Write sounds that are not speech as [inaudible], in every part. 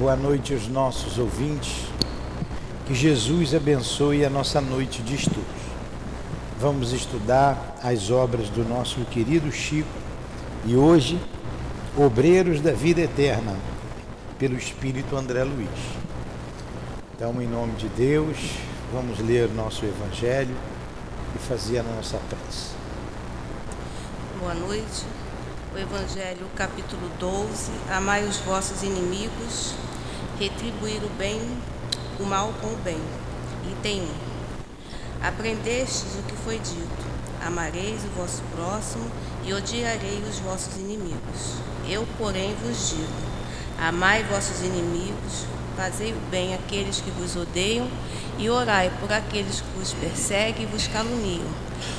Boa noite aos nossos ouvintes. Que Jesus abençoe a nossa noite de estudos. Vamos estudar as obras do nosso querido Chico e hoje, Obreiros da Vida Eterna, pelo Espírito André Luiz. Então, em nome de Deus, vamos ler nosso Evangelho e fazer a nossa prece. Boa noite. O Evangelho, capítulo 12. Amai os vossos inimigos, retribuir o bem, o mal com o bem. Item 1. Aprendestes o que foi dito: Amareis o vosso próximo e odiarei os vossos inimigos. Eu, porém, vos digo: Amai vossos inimigos, fazei o bem àqueles que vos odeiam e orai por aqueles que vos perseguem e vos caluniam,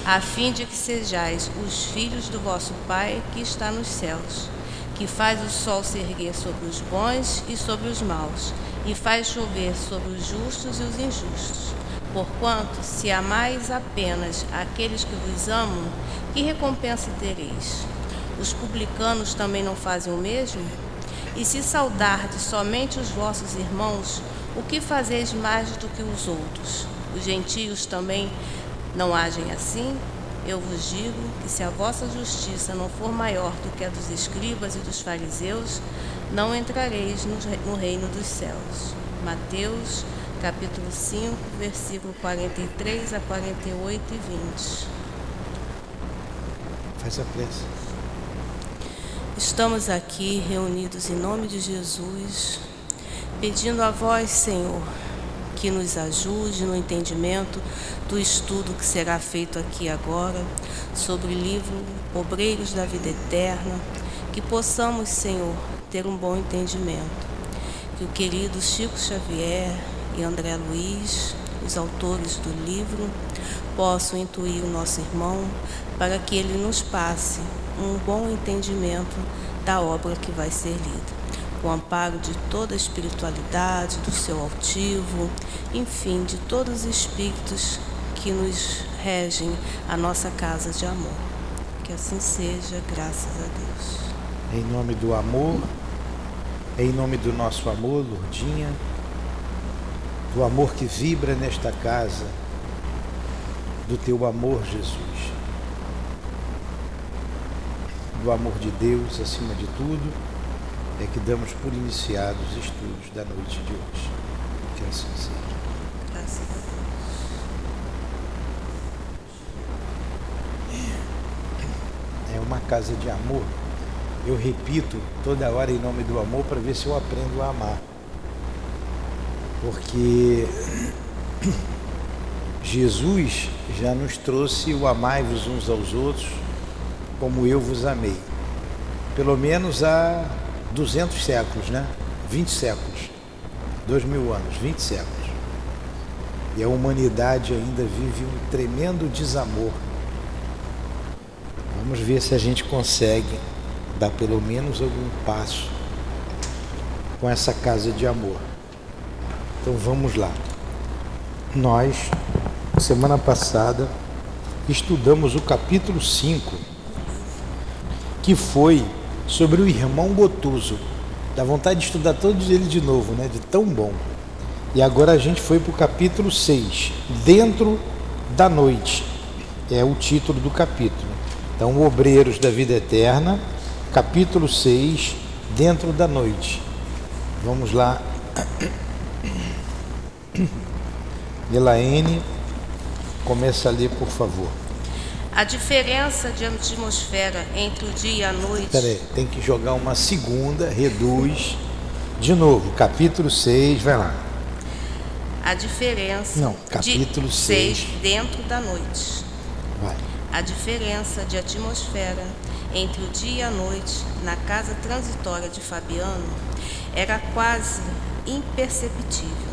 a fim de que sejais os filhos do vosso Pai que está nos céus, que faz o sol se erguer sobre os bons e sobre os maus, e faz chover sobre os justos e os injustos. Porquanto, se amais apenas aqueles que vos amam, que recompensa tereis? Os publicanos também não fazem o mesmo? E se saudardes somente os vossos irmãos, o que fazeis mais do que os outros? Os gentios também não agem assim? Eu vos digo que se a vossa justiça não for maior do que a dos escribas e dos fariseus, não entrareis no reino dos céus. Mateus, capítulo 5, versículo 43 a 48 e 20. Faz a prece. Estamos aqui reunidos em nome de Jesus, pedindo a vós, Senhor, que nos ajude no entendimento do estudo que será feito aqui agora sobre o livro Obreiros da Vida Eterna, que possamos, Senhor, ter um bom entendimento. Que o querido Chico Xavier e André Luiz, os autores do livro, possam intuir o nosso irmão para que ele nos passe um bom entendimento da obra que vai ser lida. O amparo de toda a espiritualidade, do seu altivo, enfim, de todos os espíritos que nos regem a nossa casa de amor. Que assim seja, graças a Deus. Em nome do amor, em nome do nosso amor, Lourdinha, do amor que vibra nesta casa, do teu amor, Jesus do amor de Deus acima de tudo, é que damos por iniciados os estudos da noite de hoje. Que assim seja. A É uma casa de amor. Eu repito toda hora em nome do amor para ver se eu aprendo a amar. Porque [coughs] Jesus já nos trouxe o amai-vos uns aos outros como eu vos amei. Pelo menos há 200 séculos, né? 20 séculos. 2 mil anos, 20 séculos. E a humanidade ainda vive um tremendo desamor. Vamos ver se a gente consegue dar pelo menos algum passo com essa casa de amor. Então vamos lá. Nós, semana passada, estudamos o capítulo 5 que foi sobre o irmão Gotuso. Dá vontade de estudar todos eles de novo, né? De tão bom. E agora a gente foi para o capítulo 6, Dentro da Noite. É o título do capítulo. Então, Obreiros da Vida Eterna, capítulo 6, Dentro da Noite. Vamos lá. [coughs] Elaine, começa a ler, por favor. A diferença de atmosfera entre o dia e a noite. Peraí, tem que jogar uma segunda, reduz. De novo, capítulo 6, vai lá. A diferença. Não, capítulo de 6. Dentro da noite. Vai. A diferença de atmosfera entre o dia e a noite na casa transitória de Fabiano era quase imperceptível.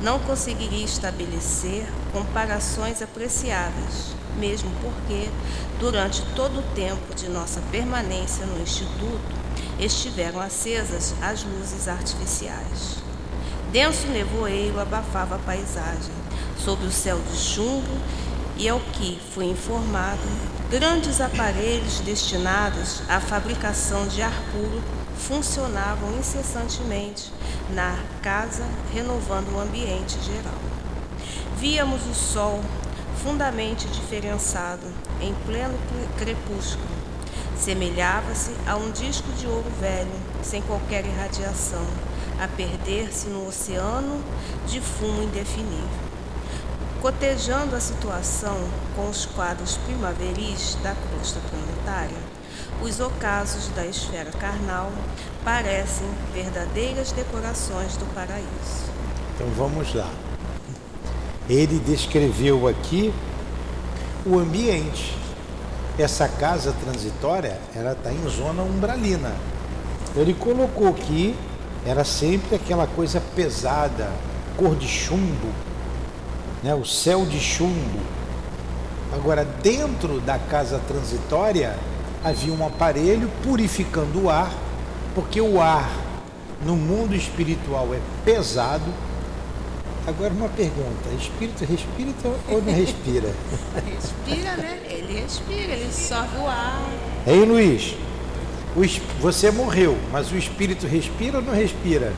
Não conseguiria estabelecer comparações apreciáveis mesmo porque, durante todo o tempo de nossa permanência no Instituto, estiveram acesas as luzes artificiais. Denso nevoeiro abafava a paisagem, sob o céu de chumbo, e ao que fui informado, grandes aparelhos destinados à fabricação de ar puro funcionavam incessantemente na casa, renovando o ambiente geral. Víamos o sol fundamente diferenciado em pleno crepúsculo. Semelhava-se a um disco de ouro velho, sem qualquer irradiação, a perder-se no oceano de fumo indefinível. Cotejando a situação com os quadros primaveris da crosta planetária, os ocasos da esfera carnal parecem verdadeiras decorações do paraíso. Então vamos lá. Ele descreveu aqui o ambiente. Essa casa transitória, ela está em zona umbralina. Ele colocou que era sempre aquela coisa pesada, cor de chumbo, né? o céu de chumbo. Agora, dentro da casa transitória, havia um aparelho purificando o ar, porque o ar no mundo espiritual é pesado. Agora uma pergunta, espírito respira ou não respira? [laughs] respira, né? Ele respira, ele sobe o ar. Ei Luiz, você morreu, mas o espírito respira ou não respira?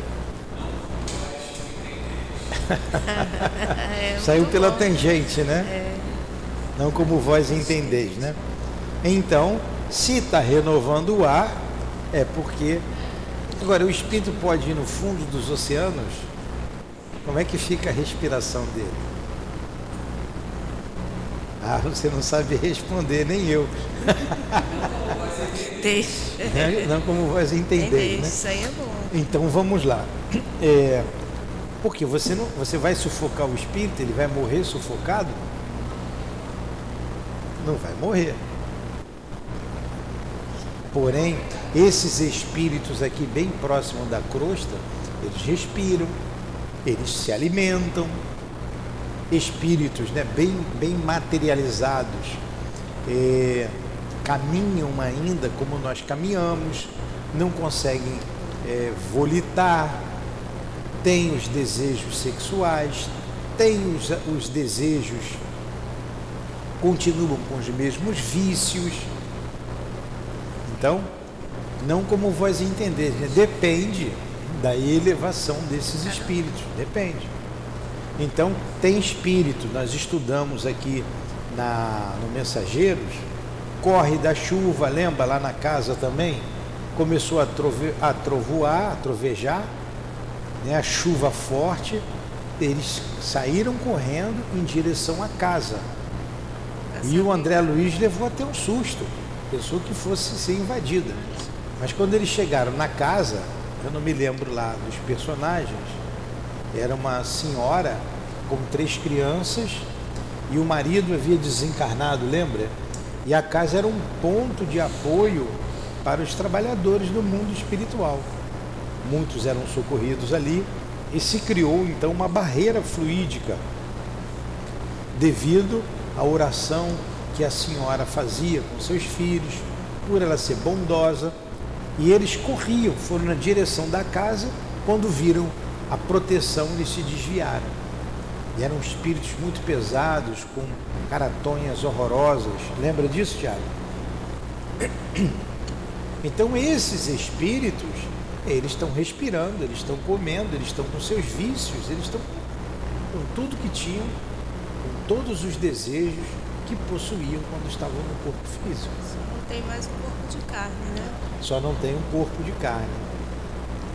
[laughs] é, [laughs] Saiu pela bom. tangente, né? É. Não como vós entendeis, né? Então, se está renovando o ar, é porque. Agora, o espírito pode ir no fundo dos oceanos? Como é que fica a respiração dele? Ah, você não sabe responder, nem eu. [laughs] Deixa. Né? Não como vós entender. Né? Isso aí é bom. Então vamos lá. É, porque você não, você vai sufocar o espírito, ele vai morrer sufocado? Não vai morrer. Porém, esses espíritos aqui bem próximos da crosta, eles respiram, eles se alimentam. Espíritos né, bem, bem materializados, é, caminham ainda como nós caminhamos, não conseguem é, volitar, têm os desejos sexuais, têm os, os desejos, continuam com os mesmos vícios então, não como vós entendeis, né? depende da elevação desses espíritos, depende. Então, tem espírito, nós estudamos aqui na, no Mensageiros, corre da chuva, lembra lá na casa também? Começou a, trove, a trovoar, a trovejar, né? a chuva forte, eles saíram correndo em direção à casa. E o André Luiz levou até um susto pensou que fosse ser invadida. Mas quando eles chegaram na casa, eu não me lembro lá dos personagens, era uma senhora com três crianças e o marido havia desencarnado, lembra? E a casa era um ponto de apoio para os trabalhadores do mundo espiritual. Muitos eram socorridos ali e se criou então uma barreira fluídica devido à oração que a senhora fazia com seus filhos, por ela ser bondosa, e eles corriam, foram na direção da casa, quando viram a proteção, eles se desviaram. E eram espíritos muito pesados, com caratonhas horrorosas. Lembra disso, Tiago? [coughs] Então esses espíritos, eles estão respirando, eles estão comendo, eles estão com seus vícios, eles estão com tudo que tinham, com todos os desejos, que possuíam quando estavam no corpo físico. Tem mais um corpo de carne, né? Só não tem um corpo de carne.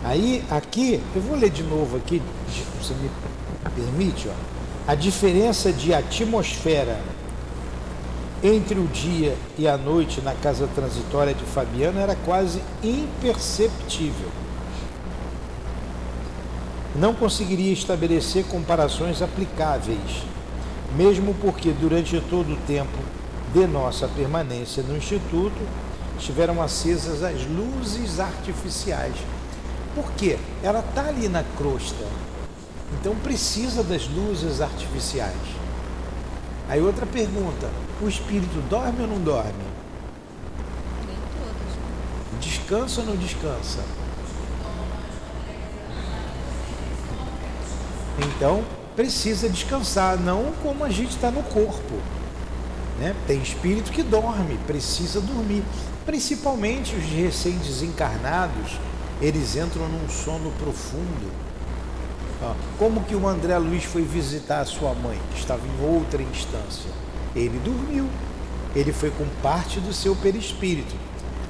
Aí, aqui, eu vou ler de novo aqui, você me permite, ó. A diferença de atmosfera entre o dia e a noite na casa transitória de Fabiano era quase imperceptível. Não conseguiria estabelecer comparações aplicáveis mesmo porque durante todo o tempo de nossa permanência no Instituto estiveram acesas as luzes artificiais. Por quê? Ela está ali na crosta, então precisa das luzes artificiais. Aí outra pergunta: o espírito dorme ou não dorme? Nem todos. Descansa ou não descansa? Então, precisa descansar, não como a gente está no corpo. Né? Tem espírito que dorme, precisa dormir. Principalmente os recém-desencarnados eles entram num sono profundo. Como que o André Luiz foi visitar a sua mãe, que estava em outra instância? Ele dormiu. Ele foi com parte do seu perispírito.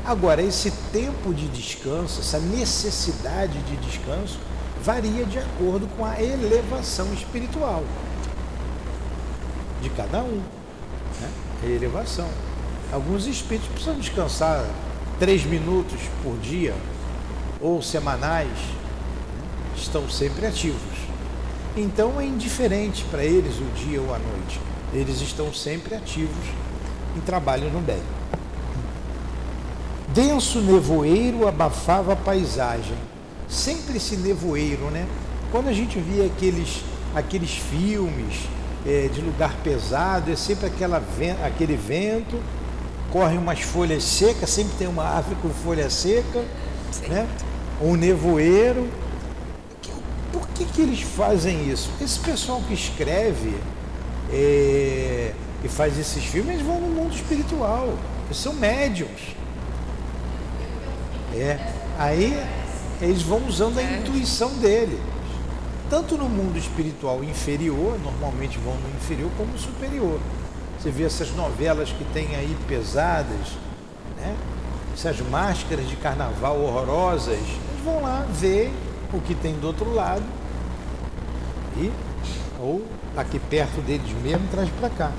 Agora, esse tempo de descanso, essa necessidade de descanso, varia de acordo com a elevação espiritual de cada um. A elevação. Alguns espíritos precisam descansar três minutos por dia ou semanais, né? estão sempre ativos. Então é indiferente para eles o dia ou a noite. Eles estão sempre ativos em trabalho no bem. Denso nevoeiro abafava a paisagem. Sempre esse nevoeiro, né? Quando a gente via aqueles, aqueles filmes é, de lugar pesado, é sempre aquela, aquele vento, correm umas folhas secas, sempre tem uma árvore com folha seca, né? um nevoeiro. Por que, que eles fazem isso? Esse pessoal que escreve é, e faz esses filmes, eles vão no mundo espiritual, eles são médiums. É, aí eles vão usando a intuição dele tanto no mundo espiritual inferior, normalmente vão no inferior, como no superior. Você vê essas novelas que tem aí pesadas, né? essas máscaras de carnaval horrorosas, eles vão lá ver o que tem do outro lado e ou aqui perto deles mesmo traz para cá.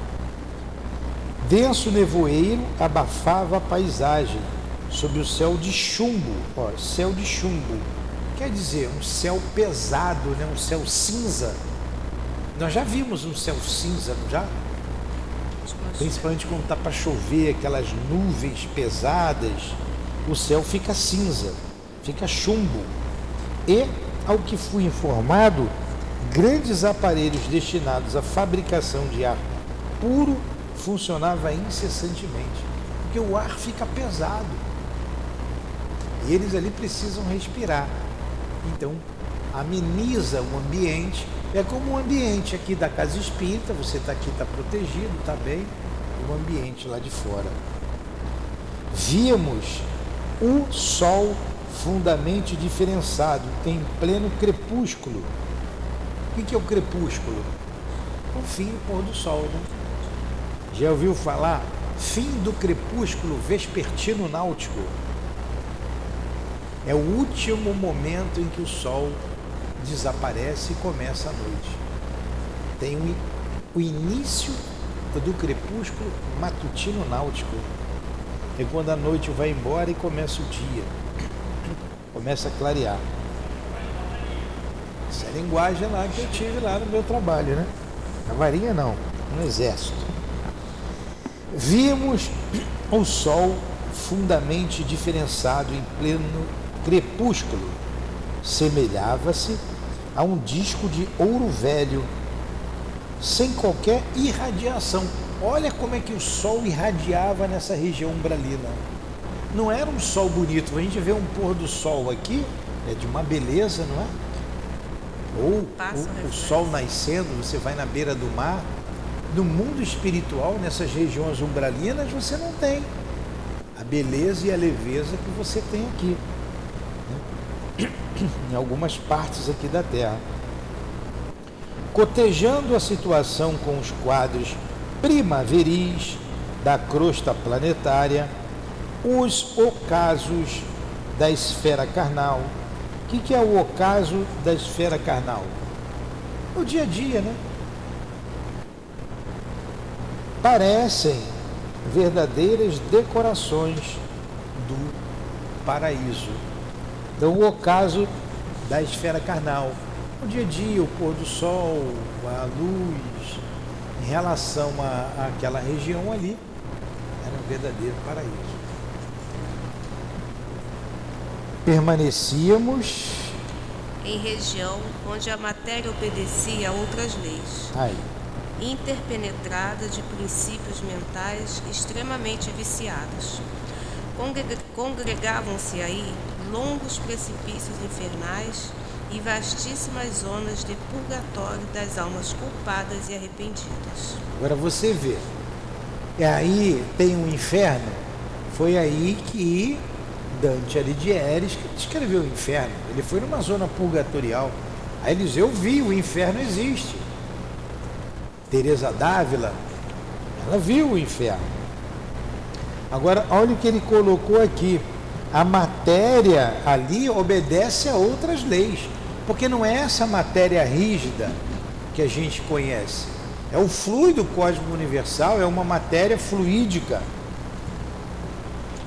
Denso nevoeiro abafava a paisagem sob o céu de chumbo, ó, céu de chumbo quer dizer um céu pesado, né? um céu cinza. Nós já vimos um céu cinza, não já? Principalmente quando está para chover, aquelas nuvens pesadas, o céu fica cinza, fica chumbo. E, ao que fui informado, grandes aparelhos destinados à fabricação de ar puro funcionavam incessantemente, porque o ar fica pesado. E eles ali precisam respirar. Então, ameniza o ambiente. É como o ambiente aqui da casa espírita, você está aqui, está protegido, está bem, o ambiente lá de fora. Víamos o sol fundamente diferenciado em pleno crepúsculo. O que é o crepúsculo? O fim do pôr do sol. Né? Já ouviu falar? Fim do crepúsculo vespertino náutico. É o último momento em que o sol desaparece e começa a noite. Tem o, início do crepúsculo matutino náutico. É quando a noite vai embora e começa o dia. Começa a clarear. Essa é a linguagem lá que eu tive lá no meu trabalho, né? Na varinha não, no exército. Vimos o sol fundamente diferenciado em pleno crepúsculo semelhava-se a um disco de ouro velho, sem qualquer irradiação. Olha como é que o sol irradiava nessa região umbralina. Não era um sol bonito. A gente vê um pôr do sol aqui, é de uma beleza, não é? Ou o, o sol nascendo, você vai na beira do mar. No mundo espiritual, nessas regiões umbralinas, você não tem a beleza e a leveza que você tem aqui [coughs] em algumas partes aqui da Terra. Cotejando a situação com os quadros primaveris da crosta planetária, os ocasos da esfera carnal. O que, que é o ocaso da esfera carnal? O dia a dia, né? Parecem verdadeiras decorações do paraíso então, o ocaso da esfera carnal. O dia a dia, o pôr do sol, a luz, em relação àquela região ali, era um verdadeiro paraíso. Permanecíamos em região onde a matéria obedecia a outras leis. Aí. Interpenetrada de princípios mentais extremamente viciados. Congregavam-se aí longos precipícios infernais e vastíssimas zonas de purgatório das almas culpadas e arrependidas. Agora você vê, é aí tem um inferno, foi aí que Dante Alighieri escreveu o inferno. Ele foi numa zona purgatorial. Aí ele diz, eu vi, o inferno existe. Teresa Dávila, ela viu o inferno. Agora, olha o que ele colocou aqui. A matéria ali obedece a outras leis, porque não é essa matéria rígida que a gente conhece. É o fluido cósmico universal, é uma matéria fluídica.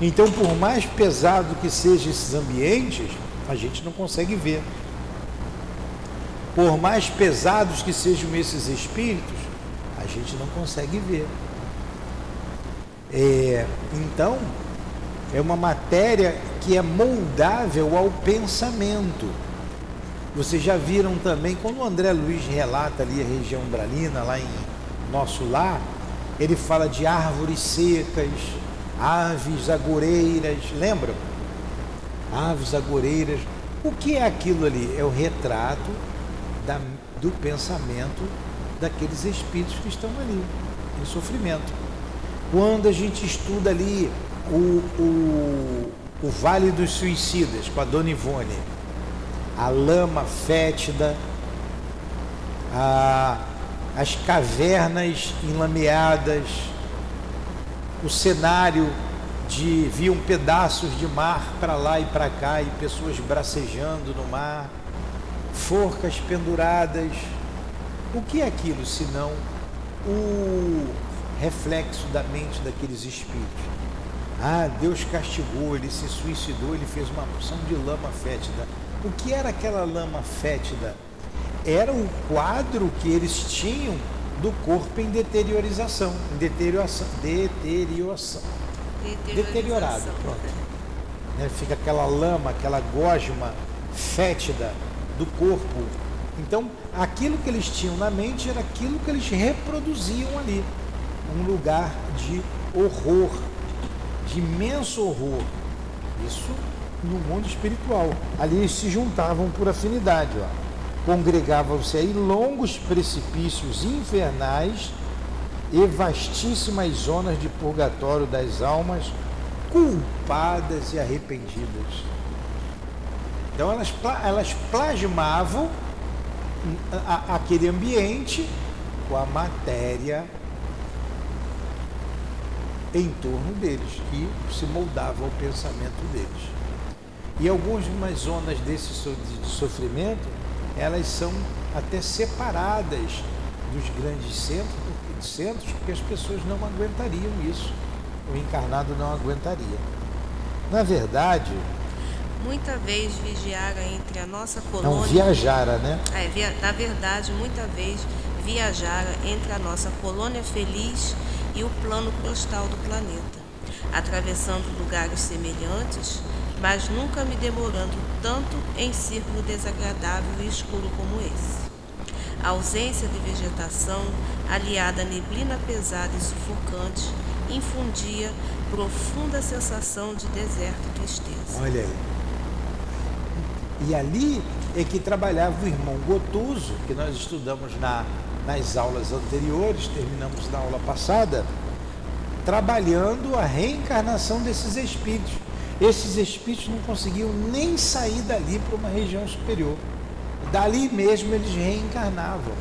Então, por mais pesado que sejam esses ambientes, a gente não consegue ver. Por mais pesados que sejam esses espíritos, a gente não consegue ver. É, então, é uma matéria que é moldável ao pensamento. Vocês já viram também, quando o André Luiz relata ali a região umbralina, lá em nosso lar, ele fala de árvores secas, aves agoreiras, lembram? Aves agoreiras. O que é aquilo ali? É o retrato da, do pensamento daqueles espíritos que estão ali, em sofrimento. Quando a gente estuda ali o, o, o Vale dos Suicidas com a Dona Ivone, a lama fétida, a, as cavernas enlameadas, o cenário de viam pedaços de mar para lá e para cá e pessoas bracejando no mar, forcas penduradas. O que é aquilo senão o reflexo da mente daqueles espíritos? Ah, Deus castigou, ele se suicidou, ele fez uma porção de lama fétida. O que era aquela lama fétida? Era o quadro que eles tinham do corpo em deteriorização, em deterioração, deterioração, deteriorado, pronto. Né? Fica aquela lama, aquela gosma fétida do corpo. Então, aquilo que eles tinham na mente era aquilo que eles reproduziam ali, um lugar de horror, de imenso horror. Isso no mundo espiritual. Ali eles se juntavam por afinidade, congregavam-se aí longos precipícios infernais e vastíssimas zonas de purgatório das almas culpadas e arrependidas. Então elas, elas plasmavam aquele ambiente com a matéria em torno deles, que se moldava ao pensamento deles. E algumas zonas desse sofrimento elas são até separadas dos grandes centros, centros, porque as pessoas não aguentariam isso. O encarnado não aguentaria. Na verdade. Muita vez vigiara entre a nossa colônia. Não viajara, né? É, via, na verdade, muita vez viajara entre a nossa colônia feliz e o plano postal do planeta, atravessando lugares semelhantes mas nunca me demorando tanto em círculo desagradável e escuro como esse. A ausência de vegetação, aliada à neblina pesada e sufocante, infundia profunda sensação de deserto e tristeza. Olha aí. E ali é que trabalhava o irmão Gotuso, que nós estudamos na, nas aulas anteriores, terminamos na aula passada, trabalhando a reencarnação desses espíritos esses espíritos não conseguiam nem sair dali para uma região superior. Dali mesmo eles reencarnavam.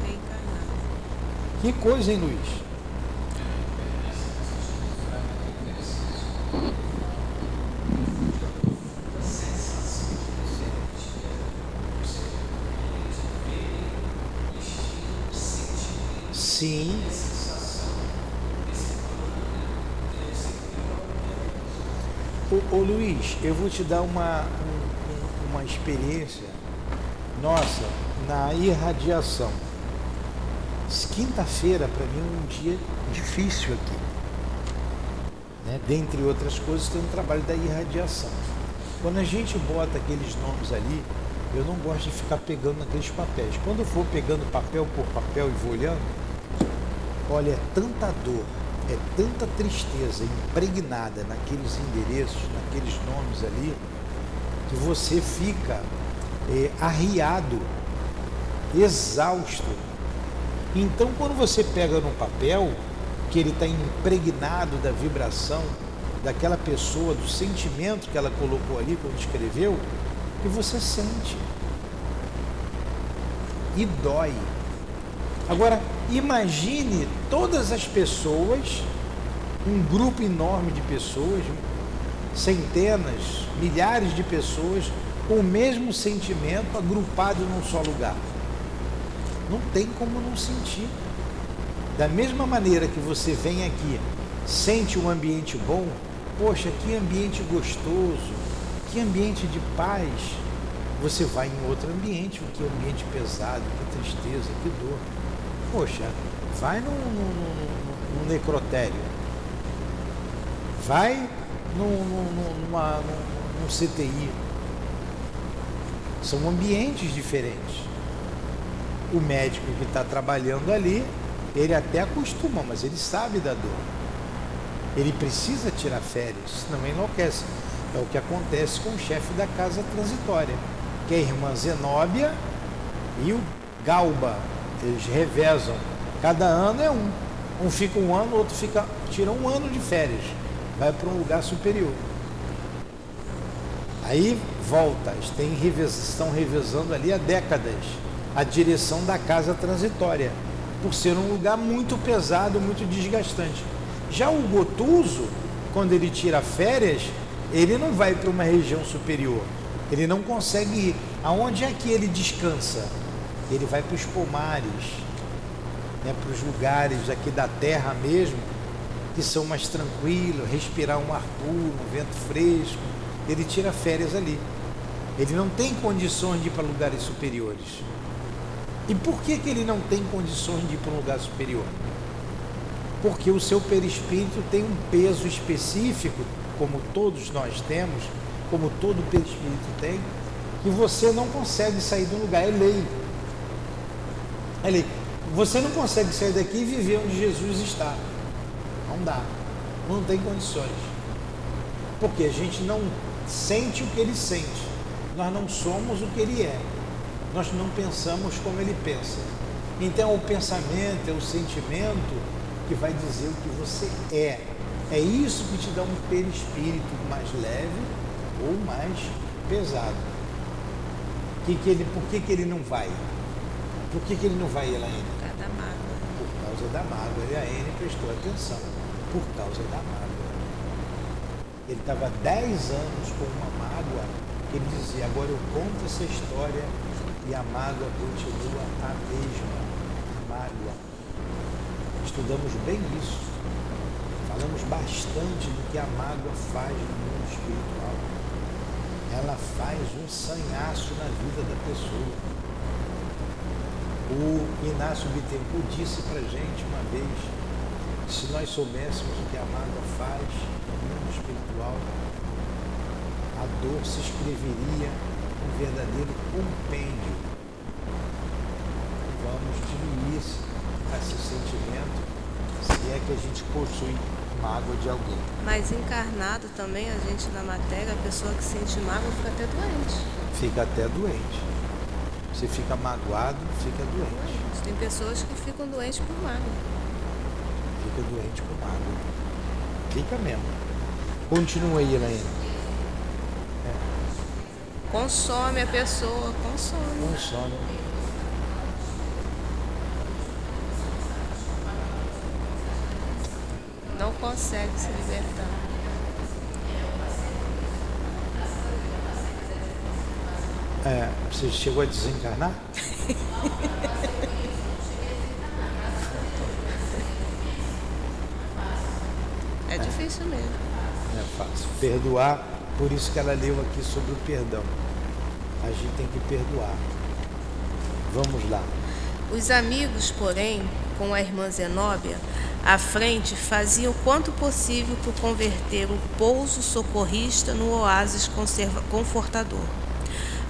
Que coisa, hein, Luiz? Sim. Ô, ô, Luiz, eu vou te dar uma, um, uma experiência nossa na irradiação. Quinta-feira, para mim, é um dia difícil aqui. Né? Dentre outras coisas, tem um trabalho da irradiação. Quando a gente bota aqueles nomes ali, eu não gosto de ficar pegando naqueles papéis. Quando eu for pegando papel por papel e vou olhando, olha, é tanta dor, é tanta tristeza impregnada naqueles endereços, naqueles nomes ali, que você fica é, arriado, exausto. Então, quando você pega no papel, que ele está impregnado da vibração daquela pessoa, do sentimento que ela colocou ali quando escreveu, que você sente. E dói. Agora, imagine todas as pessoas, um grupo enorme de pessoas, centenas, milhares de pessoas, com o mesmo sentimento agrupado num só lugar. Não tem como não sentir. Da mesma maneira que você vem aqui, sente um ambiente bom, poxa, que ambiente gostoso, que ambiente de paz. Você vai em outro ambiente, que ambiente pesado, que tristeza, que dor. Poxa, vai num, num, num necrotério, vai num, numa, num, num CTI. São ambientes diferentes. O médico que está trabalhando ali, ele até acostuma, mas ele sabe da dor. Ele precisa tirar férias, senão enlouquece. É o que acontece com o chefe da casa transitória, que é a irmã Zenóbia e o Galba. Eles revezam. Cada ano é um. Um fica um ano, outro fica tira um ano de férias, vai para um lugar superior. Aí volta, tem, estão revezando ali há décadas a direção da casa transitória, por ser um lugar muito pesado, muito desgastante. Já o Gotuso, quando ele tira férias, ele não vai para uma região superior. Ele não consegue ir. Aonde é que ele descansa? Ele vai para os pomares, né, para os lugares aqui da terra mesmo, que são mais tranquilos, respirar um ar puro, um vento fresco. Ele tira férias ali. Ele não tem condições de ir para lugares superiores. E por que, que ele não tem condições de ir para um lugar superior? Porque o seu perispírito tem um peso específico, como todos nós temos, como todo perispírito tem, que você não consegue sair um lugar, é lei. Lei. Você não consegue sair daqui e viver onde Jesus está. Não dá. Não tem condições. Porque a gente não sente o que ele sente. Nós não somos o que ele é nós não pensamos como ele pensa. Então, é o pensamento, é o sentimento que vai dizer o que você é. É isso que te dá um perispírito mais leve ou mais pesado. Que que ele, por que, que ele não vai? Por que, que ele não vai, Elaine? Por causa da mágoa. Por causa da mágoa. E a Elaine prestou atenção. Por causa da mágoa. Ele estava 10 anos com uma mágoa que ele dizia, agora eu conto essa história e a mágoa continua a mesma mágoa. Estudamos bem isso. Falamos bastante do que a mágoa faz no mundo espiritual. Ela faz um sanhaço na vida da pessoa. O Inácio Bittencourt disse para gente uma vez, se nós soubéssemos o que a mágoa faz no mundo espiritual, a dor se escreveria um verdadeiro compêndio. Vamos diluir esse sentimento, se é que a gente possui mágoa de alguém. Mas encarnado também, a gente na matéria, a pessoa que sente mágoa fica até doente. Fica até doente. Você fica magoado, fica doente. Tem pessoas que ficam doentes por mágoa. Fica doente por mágoa. Fica mesmo. Continua aí, Elaine. Consome a pessoa, consome. Consome. Não consegue se libertar. É, você chegou a desencarnar? é difícil mesmo. É fácil. Perdoar, por isso que ela leu aqui sobre o perdão a gente tem que perdoar. Vamos lá. Os amigos, porém, com a irmã Zenóbia, à frente, faziam o quanto possível por converter o pouso socorrista no oásis confortador.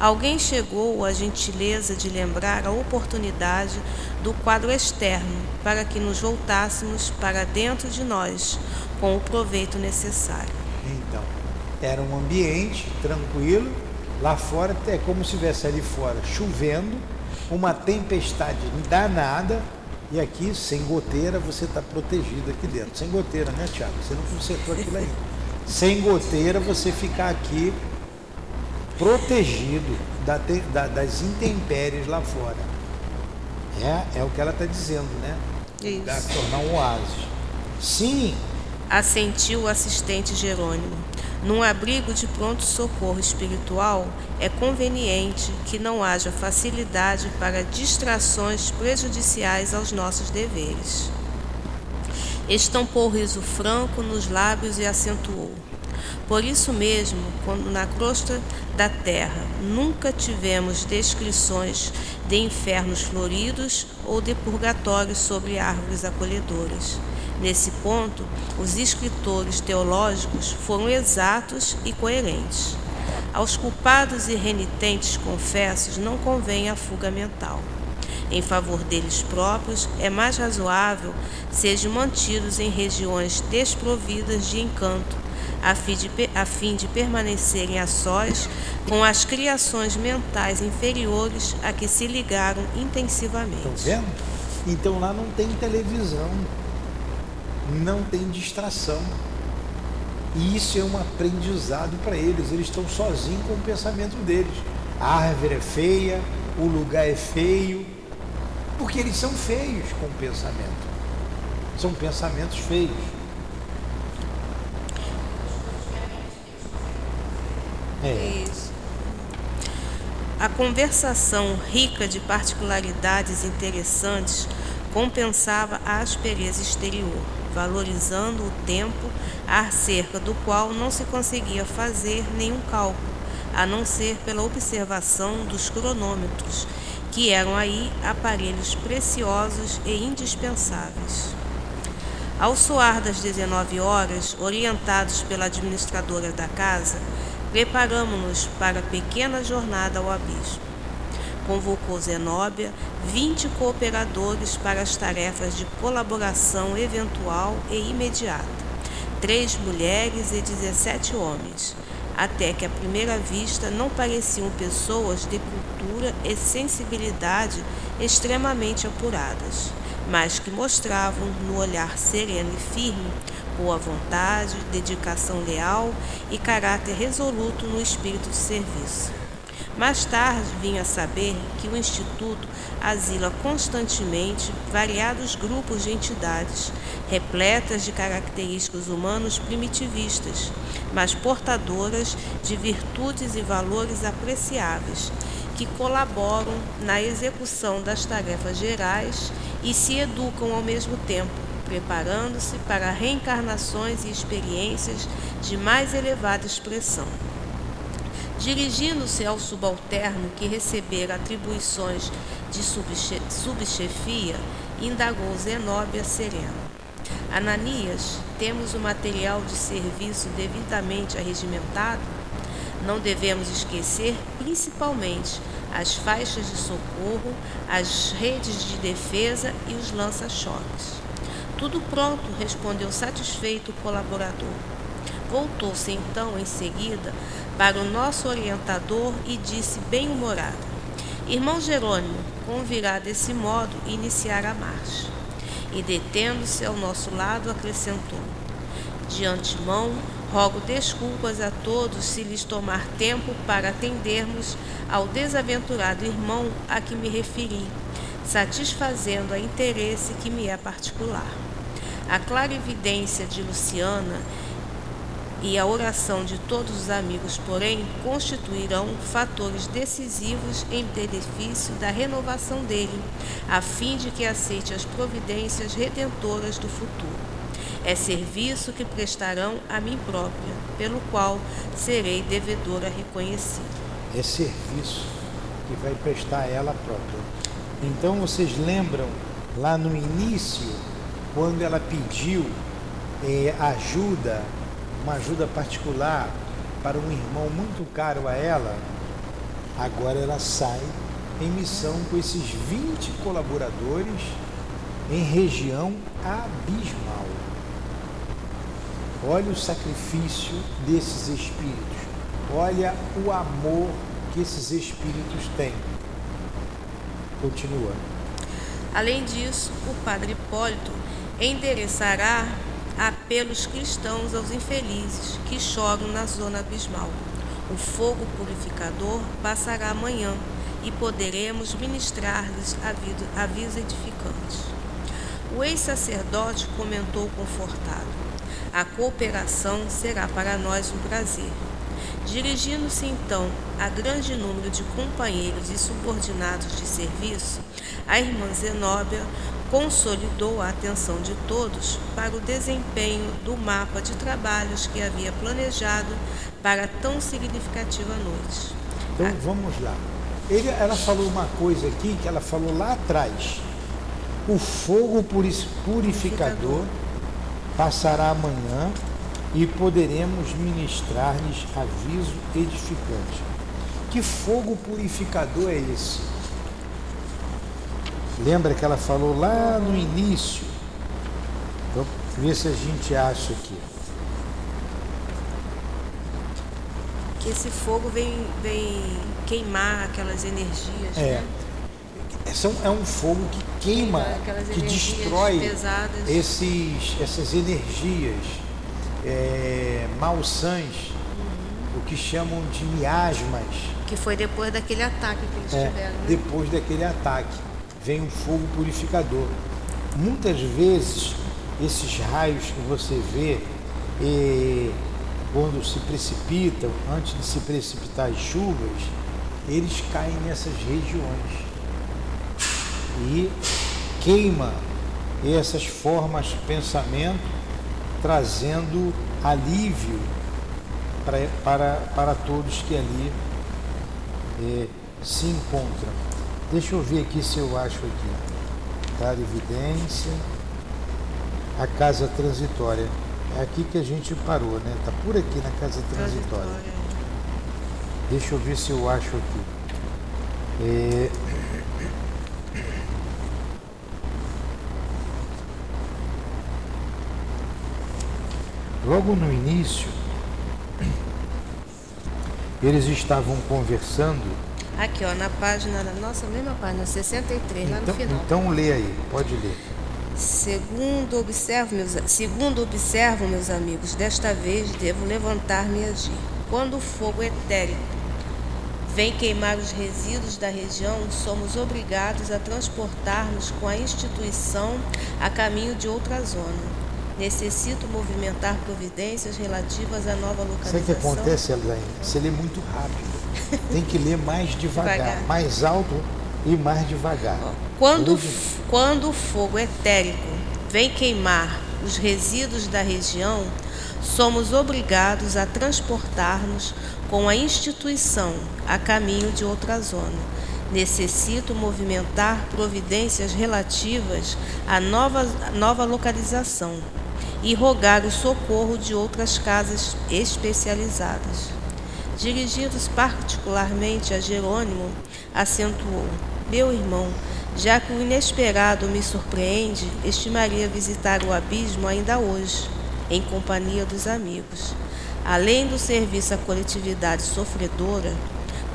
Alguém chegou à gentileza de lembrar a oportunidade do quadro externo para que nos voltássemos para dentro de nós com o proveito necessário. Então, era um ambiente tranquilo, Lá fora é como se estivesse ali fora chovendo, uma tempestade danada, e aqui, sem goteira, você está protegido aqui dentro. Sem goteira, né, Tiago? Você não consertou aquilo aí. sem goteira, você ficar aqui protegido da, da, das intempéries lá fora. É, é o que ela está dizendo, né? Isso. Dá tornar um oásis. Sim. Assentiu o assistente Jerônimo. Num abrigo de pronto-socorro espiritual, é conveniente que não haja facilidade para distrações prejudiciais aos nossos deveres. Estampou riso franco nos lábios e acentuou. Por isso mesmo, quando na crosta da terra nunca tivemos descrições de infernos floridos ou de purgatórios sobre árvores acolhedoras. Nesse ponto, os escritores teológicos foram exatos e coerentes. Aos culpados e renitentes confessos não convém a fuga mental. Em favor deles próprios, é mais razoável sejam mantidos em regiões desprovidas de encanto, a fim de, a fim de permanecerem a sós com as criações mentais inferiores a que se ligaram intensivamente. Estão vendo? Então lá não tem televisão não tem distração. E isso é um aprendizado para eles. Eles estão sozinhos com o pensamento deles. A árvore é feia, o lugar é feio, porque eles são feios com o pensamento. São pensamentos feios. É. Isso. A conversação rica de particularidades interessantes compensava a aspereza exterior valorizando o tempo acerca do qual não se conseguia fazer nenhum cálculo, a não ser pela observação dos cronômetros, que eram aí aparelhos preciosos e indispensáveis. Ao soar das 19 horas, orientados pela administradora da casa, preparamos-nos para a pequena jornada ao abismo. Convocou Zenóbia 20 cooperadores para as tarefas de colaboração eventual e imediata, três mulheres e 17 homens, até que à primeira vista não pareciam pessoas de cultura e sensibilidade extremamente apuradas, mas que mostravam no olhar sereno e firme boa vontade, dedicação leal e caráter resoluto no espírito de serviço. Mais tarde vim a saber que o Instituto asila constantemente variados grupos de entidades, repletas de características humanos primitivistas, mas portadoras de virtudes e valores apreciáveis, que colaboram na execução das tarefas gerais e se educam ao mesmo tempo, preparando-se para reencarnações e experiências de mais elevada expressão. Dirigindo-se ao subalterno que recebera atribuições de subchefia, indagou Zenóbia serena. Ananias, temos o material de serviço devidamente arregimentado? Não devemos esquecer, principalmente, as faixas de socorro, as redes de defesa e os lança-choques. Tudo pronto, respondeu satisfeito o colaborador. Voltou-se então em seguida para o nosso orientador e disse bem-humorado: Irmão Jerônimo, convirá desse modo iniciar a marcha. E detendo-se ao nosso lado, acrescentou: De antemão, rogo desculpas a todos se lhes tomar tempo para atendermos ao desaventurado irmão a que me referi, satisfazendo a interesse que me é particular. A clarividência de Luciana e a oração de todos os amigos, porém, constituirão fatores decisivos em benefício da renovação dele, a fim de que aceite as providências redentoras do futuro. É serviço que prestarão a mim própria, pelo qual serei devedora reconhecida. É serviço que vai prestar a ela própria. Então vocês lembram lá no início, quando ela pediu eh, ajuda uma ajuda particular para um irmão muito caro a ela, agora ela sai em missão com esses 20 colaboradores em região abismal. Olha o sacrifício desses espíritos, olha o amor que esses espíritos têm. Continua. Além disso, o padre Hipólito endereçará apelos cristãos aos infelizes que choram na zona abismal. O fogo purificador passará amanhã e poderemos ministrar-lhes avisos edificantes. O ex-sacerdote comentou confortado: A cooperação será para nós um prazer. Dirigindo-se então a grande número de companheiros e subordinados de serviço, a irmã Zenóbia consolidou a atenção de todos para o desempenho do mapa de trabalhos que havia planejado para tão significativa noite. Então vamos lá. Ele, ela falou uma coisa aqui que ela falou lá atrás. O fogo purificador passará amanhã e poderemos ministrar-lhes aviso edificante. Que fogo purificador é esse? Lembra que ela falou lá no início? Vamos ver se a gente acha aqui. Que esse fogo vem, vem queimar aquelas energias. É. Né? É um fogo que queima, que destrói pesadas. esses, essas energias é, malsãs, uhum. o que chamam de miasmas. Que foi depois daquele ataque que eles é, tiveram. Né? Depois daquele ataque vem um fogo purificador. Muitas vezes esses raios que você vê quando se precipitam, antes de se precipitar as chuvas, eles caem nessas regiões e queima essas formas de pensamento, trazendo alívio para, para, para todos que ali eh, se encontram. Deixa eu ver aqui se eu acho aqui. Dar evidência. A casa transitória. É aqui que a gente parou, né? Tá por aqui na casa transitória. transitória. Deixa eu ver se eu acho aqui. É... Logo no início, eles estavam conversando Aqui, ó, na página, na nossa mesma página, 63, então, lá no final. Então lê aí, pode ler. Segundo observo, meus, segundo observo, meus amigos, desta vez devo levantar-me e agir. Quando o fogo etérico vem queimar os resíduos da região, somos obrigados a transportar-nos com a instituição a caminho de outra zona. Necessito movimentar providências relativas à nova localização. Sabe o que acontece, Elaine? Você lê muito rápido tem que ler mais devagar, devagar. mais alto e mais devagar. Quando, quando o fogo etérico vem queimar os resíduos da região, somos obrigados a transportar-nos com a instituição a caminho de outra zona. Necessito movimentar providências relativas à nova, nova localização e rogar o socorro de outras casas especializadas. Dirigidos particularmente a Jerônimo, acentuou: Meu irmão, já que o inesperado me surpreende, estimaria visitar o abismo ainda hoje, em companhia dos amigos. Além do serviço à coletividade sofredora,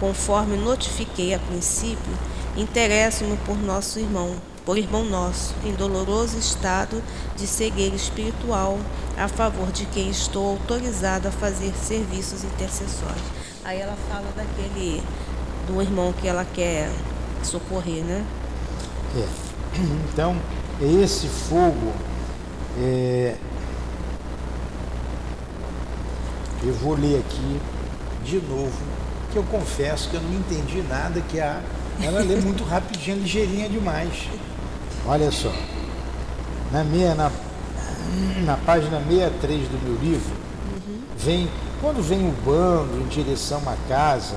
conforme notifiquei a princípio, interesso-me por nosso irmão, por irmão nosso, em doloroso estado de cegueira espiritual, a favor de quem estou autorizado a fazer serviços intercessórios. Aí ela fala daquele do irmão que ela quer socorrer, né? É. Então, esse fogo é... eu vou ler aqui de novo, que eu confesso que eu não entendi nada, que a ela lê muito rapidinho, ligeirinha demais. Olha só. Na, minha, na, na página 63 do meu livro, uhum. vem, quando vem o bando em direção à casa,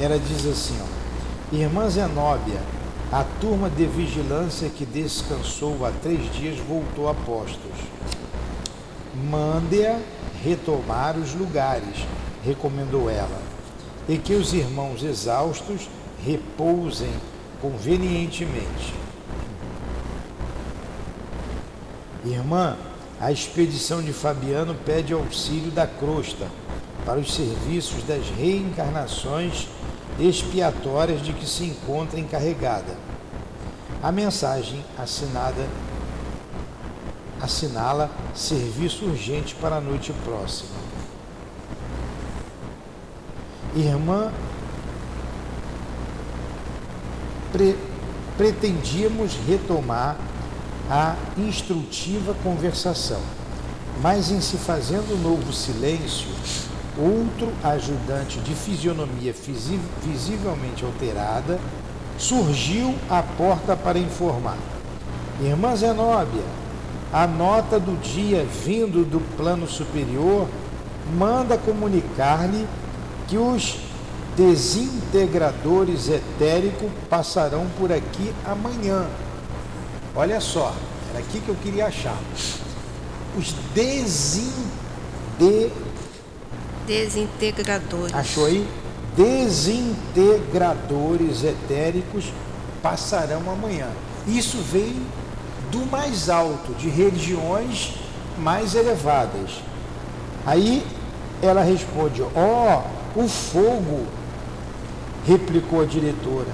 ela diz assim, ó, Irmã Zenóbia, a turma de vigilância que descansou há três dias voltou a postos. Mande-a retomar os lugares, recomendou ela, e que os irmãos exaustos repousem convenientemente. Irmã, a expedição de Fabiano pede auxílio da crosta para os serviços das reencarnações expiatórias de que se encontra encarregada. A mensagem assinada assinala serviço urgente para a noite próxima. Irmã, pre pretendíamos retomar a instrutiva conversação, mas em se fazendo novo silêncio, outro ajudante de fisionomia visivelmente alterada surgiu à porta para informar. Irmã Zenóbia, a nota do dia vindo do plano superior manda comunicar-lhe que os desintegradores etéricos passarão por aqui amanhã. Olha só, era aqui que eu queria achar. Os desinte... desintegradores. Achou aí? Desintegradores etéricos passarão amanhã. Isso vem do mais alto, de religiões mais elevadas. Aí ela responde: Ó, oh, o fogo replicou a diretora,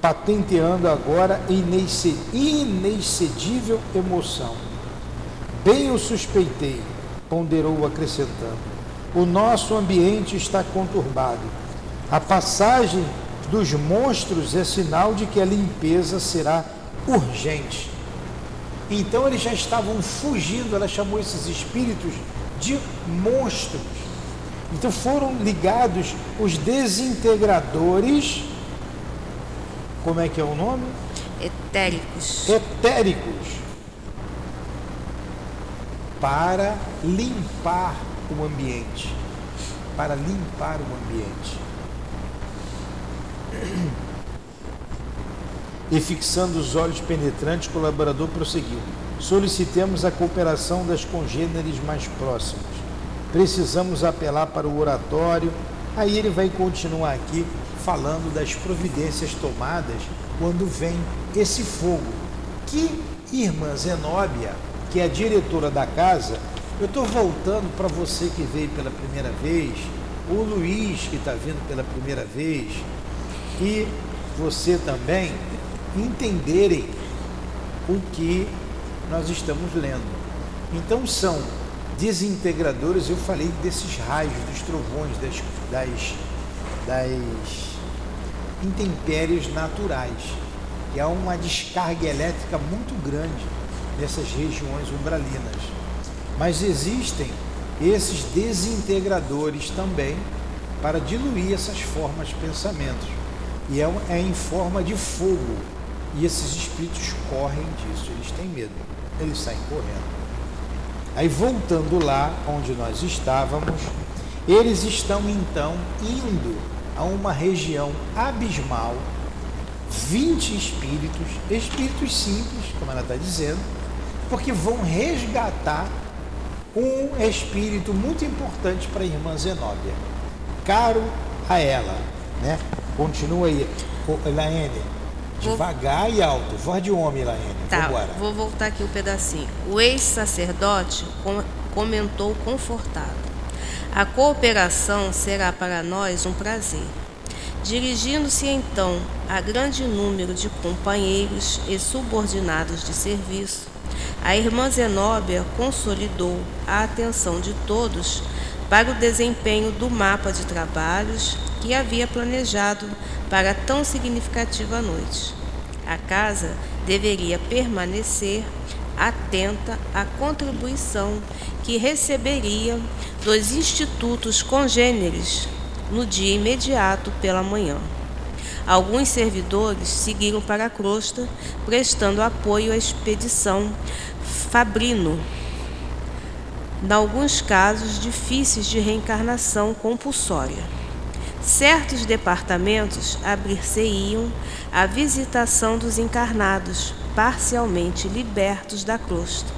patenteando agora inexcedível emoção. Bem eu suspeitei, ponderou acrescentando. O nosso ambiente está conturbado. A passagem dos monstros é sinal de que a limpeza será urgente. Então eles já estavam fugindo, ela chamou esses espíritos de monstros então foram ligados os desintegradores, como é que é o nome? Etéricos. Etéricos. Para limpar o ambiente. Para limpar o ambiente. E fixando os olhos penetrantes, o colaborador prosseguiu. Solicitemos a cooperação das congêneres mais próximas precisamos apelar para o oratório. Aí ele vai continuar aqui falando das providências tomadas quando vem esse fogo. Que irmã Zenóbia, que é a diretora da casa, eu estou voltando para você que veio pela primeira vez, o Luiz que está vindo pela primeira vez, e você também entenderem o que nós estamos lendo. Então são desintegradores, eu falei desses raios, dos trovões, das, das, das intempéries naturais. E há uma descarga elétrica muito grande nessas regiões umbralinas. Mas existem esses desintegradores também para diluir essas formas de pensamento. E é, é em forma de fogo. E esses espíritos correm disso, eles têm medo, eles saem correndo. Aí voltando lá onde nós estávamos, eles estão então indo a uma região abismal, 20 espíritos, espíritos simples, como ela está dizendo, porque vão resgatar um espírito muito importante para a irmã Zenóbia, caro a ela, né? Continua aí, Elaine. Devagar vou... e alto. Voz de homem, Laene. Tá, Vambora. vou voltar aqui um pedacinho. O ex-sacerdote comentou confortado. A cooperação será para nós um prazer. Dirigindo-se então a grande número de companheiros e subordinados de serviço, a irmã Zenóbia consolidou a atenção de todos para o desempenho do mapa de trabalhos que havia planejado para tão significativa noite. A casa deveria permanecer atenta à contribuição que receberia dos institutos congêneres no dia imediato pela manhã. Alguns servidores seguiram para a crosta, prestando apoio à expedição Fabrino, em alguns casos difíceis de reencarnação compulsória. Certos departamentos abrir-se-iam à visitação dos encarnados, parcialmente libertos da crosta,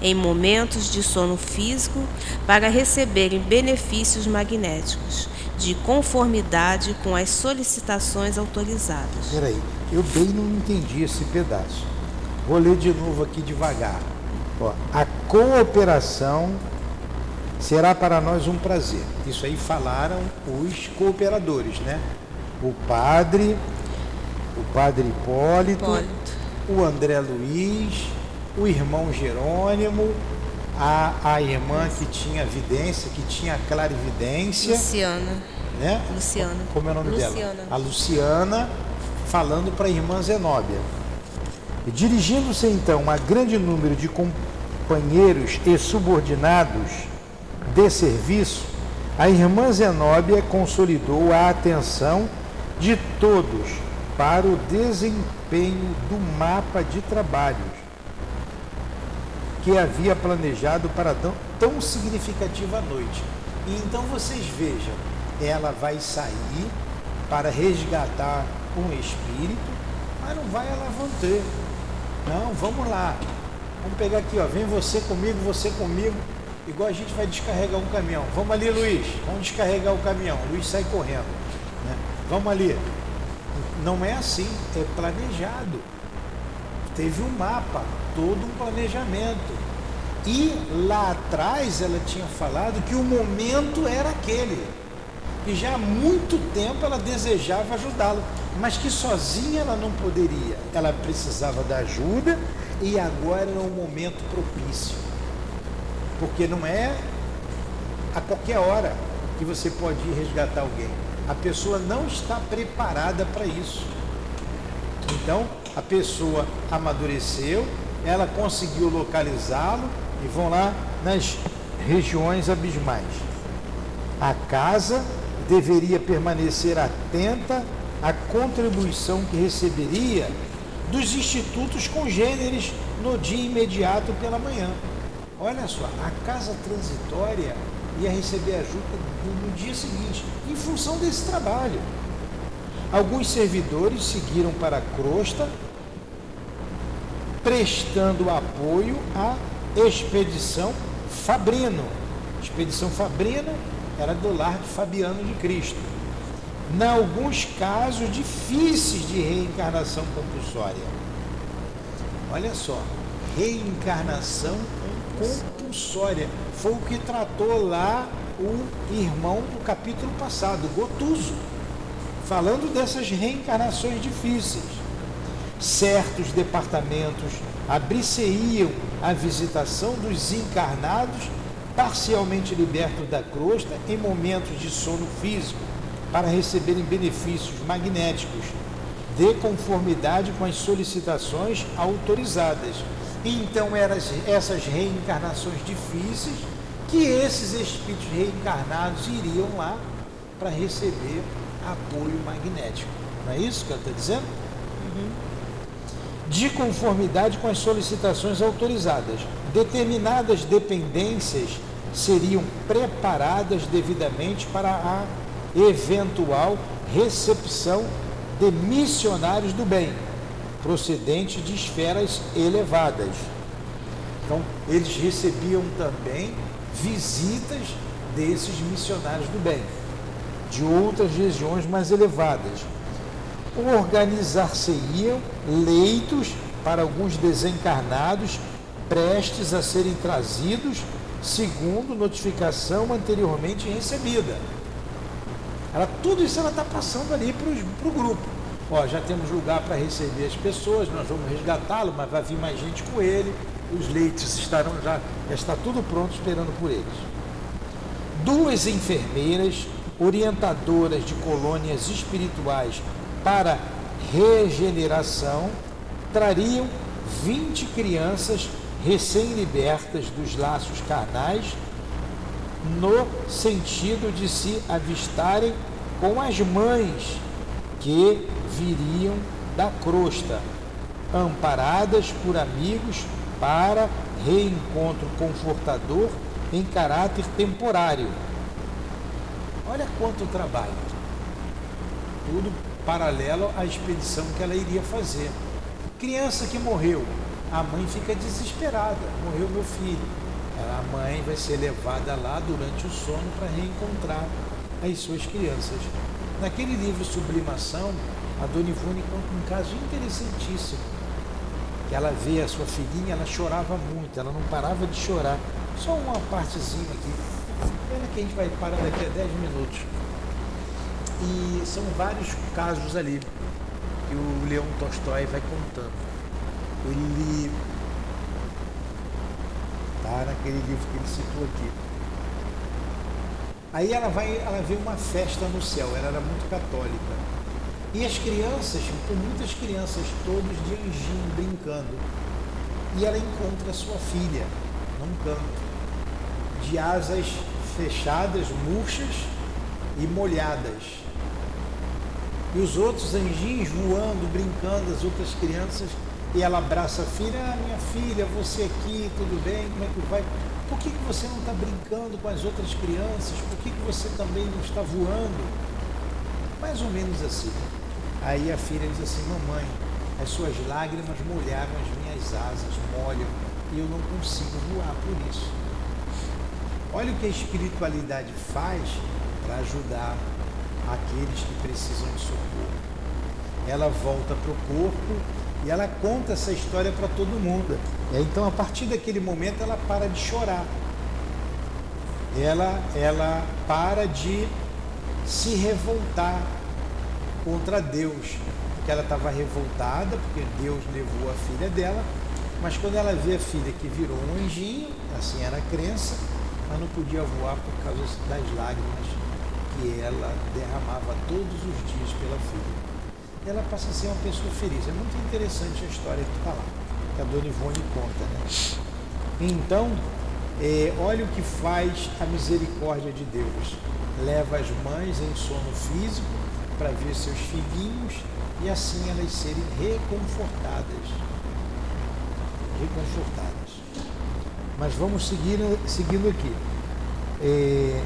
em momentos de sono físico, para receberem benefícios magnéticos, de conformidade com as solicitações autorizadas. Peraí, eu bem não entendi esse pedaço. Vou ler de novo aqui devagar. Ó, a cooperação será para nós um prazer. Isso aí falaram os cooperadores, né? O padre, o padre Hipólito, Hipólito. O André Luiz o irmão Jerônimo, a, a irmã que tinha vidência, que tinha clarividência. Luciana. Né? Luciana. Como é o nome Luciana. dela? A Luciana, falando para a irmã Zenóbia. E dirigindo-se então a grande número de companheiros e subordinados de serviço, a irmã Zenóbia consolidou a atenção de todos para o desempenho do mapa de trabalhos que havia planejado para tão, tão significativa noite. E então vocês vejam, ela vai sair para resgatar um espírito, mas não vai a Lavantê. Não, vamos lá. Vamos pegar aqui, ó. Vem você comigo, você comigo. Igual a gente vai descarregar um caminhão. Vamos ali, Luiz. Vamos descarregar o caminhão. O Luiz sai correndo. Né? Vamos ali. Não é assim, é planejado. Teve um mapa, todo um planejamento. E lá atrás ela tinha falado que o momento era aquele. E já há muito tempo ela desejava ajudá-lo, mas que sozinha ela não poderia. Ela precisava da ajuda e agora era um momento propício. Porque não é a qualquer hora que você pode ir resgatar alguém. A pessoa não está preparada para isso. Então, a pessoa amadureceu, ela conseguiu localizá-lo e vão lá nas regiões abismais. A casa deveria permanecer atenta à contribuição que receberia dos institutos congêneres no dia imediato pela manhã. Olha só, a casa transitória ia receber ajuda no dia seguinte, em função desse trabalho. Alguns servidores seguiram para a crosta, prestando apoio à expedição Fabrino. Expedição Fabrino era do lar de Fabiano de Cristo. Em alguns casos difíceis de reencarnação compulsória. Olha só, reencarnação compulsória. Foi o que tratou lá o irmão do capítulo passado, Gotuso falando dessas reencarnações difíceis. Certos departamentos abrir-se-iam à visitação dos encarnados parcialmente libertos da crosta em momentos de sono físico para receberem benefícios magnéticos de conformidade com as solicitações autorizadas. Então eram essas reencarnações difíceis que esses espíritos reencarnados iriam lá para receber apoio magnético. Não é isso que ela está dizendo? Uhum. De conformidade com as solicitações autorizadas. Determinadas dependências seriam preparadas devidamente para a eventual recepção de missionários do bem, procedentes de esferas elevadas. Então, eles recebiam também visitas desses missionários do bem de outras regiões mais elevadas. Organizar-se-iam leitos para alguns desencarnados prestes a serem trazidos segundo notificação anteriormente recebida. Ela, tudo isso ela está passando ali para o grupo. Ó, já temos lugar para receber as pessoas, nós vamos resgatá-lo, mas vai vir mais gente com ele. Os leitos estarão já, já está tudo pronto esperando por eles. Duas enfermeiras orientadoras de colônias espirituais para regeneração, trariam 20 crianças recém-libertas dos laços carnais, no sentido de se avistarem com as mães que viriam da crosta, amparadas por amigos para reencontro confortador em caráter temporário Olha quanto trabalho. Tudo paralelo à expedição que ela iria fazer. Criança que morreu, a mãe fica desesperada. Morreu meu filho. A mãe vai ser levada lá durante o sono para reencontrar as suas crianças. Naquele livro Sublimação, a Dona Ivone conta um caso interessantíssimo. Ela vê a sua filhinha, ela chorava muito, ela não parava de chorar. Só uma partezinha aqui. Pena que a gente vai parar daqui a 10 minutos. E são vários casos ali que o Leão Tolstói vai contando. Ele Está naquele livro que ele citou aqui. Aí ela vai, ela vê uma festa no céu, ela era muito católica. E as crianças, com muitas crianças, todos de anjinho brincando. E ela encontra sua filha num canto, de asas fechadas, murchas e molhadas. E os outros anjinhos voando, brincando, as outras crianças, e ela abraça a filha, ah, minha filha, você aqui, tudo bem, como é que vai? Por que, que você não está brincando com as outras crianças? Por que, que você também não está voando? Mais ou menos assim. Aí a filha diz assim, mamãe, as suas lágrimas molharam as minhas asas, molham, e eu não consigo voar por isso. Olha o que a espiritualidade faz para ajudar aqueles que precisam de socorro. Ela volta para o corpo e ela conta essa história para todo mundo. Aí, então, a partir daquele momento, ela para de chorar. Ela, ela para de se revoltar contra Deus, porque ela estava revoltada, porque Deus levou a filha dela, mas quando ela vê a filha que virou um anjinho, assim era a crença, mas não podia voar por causa das lágrimas que ela derramava todos os dias pela filha. Ela passa a ser uma pessoa feliz. É muito interessante a história que está lá, que a Dona Ivone conta. Né? Então, é, olha o que faz a misericórdia de Deus. Leva as mães em sono físico para ver seus filhinhos e assim elas serem reconfortadas. Reconfortadas. Mas vamos seguir, seguindo aqui. É,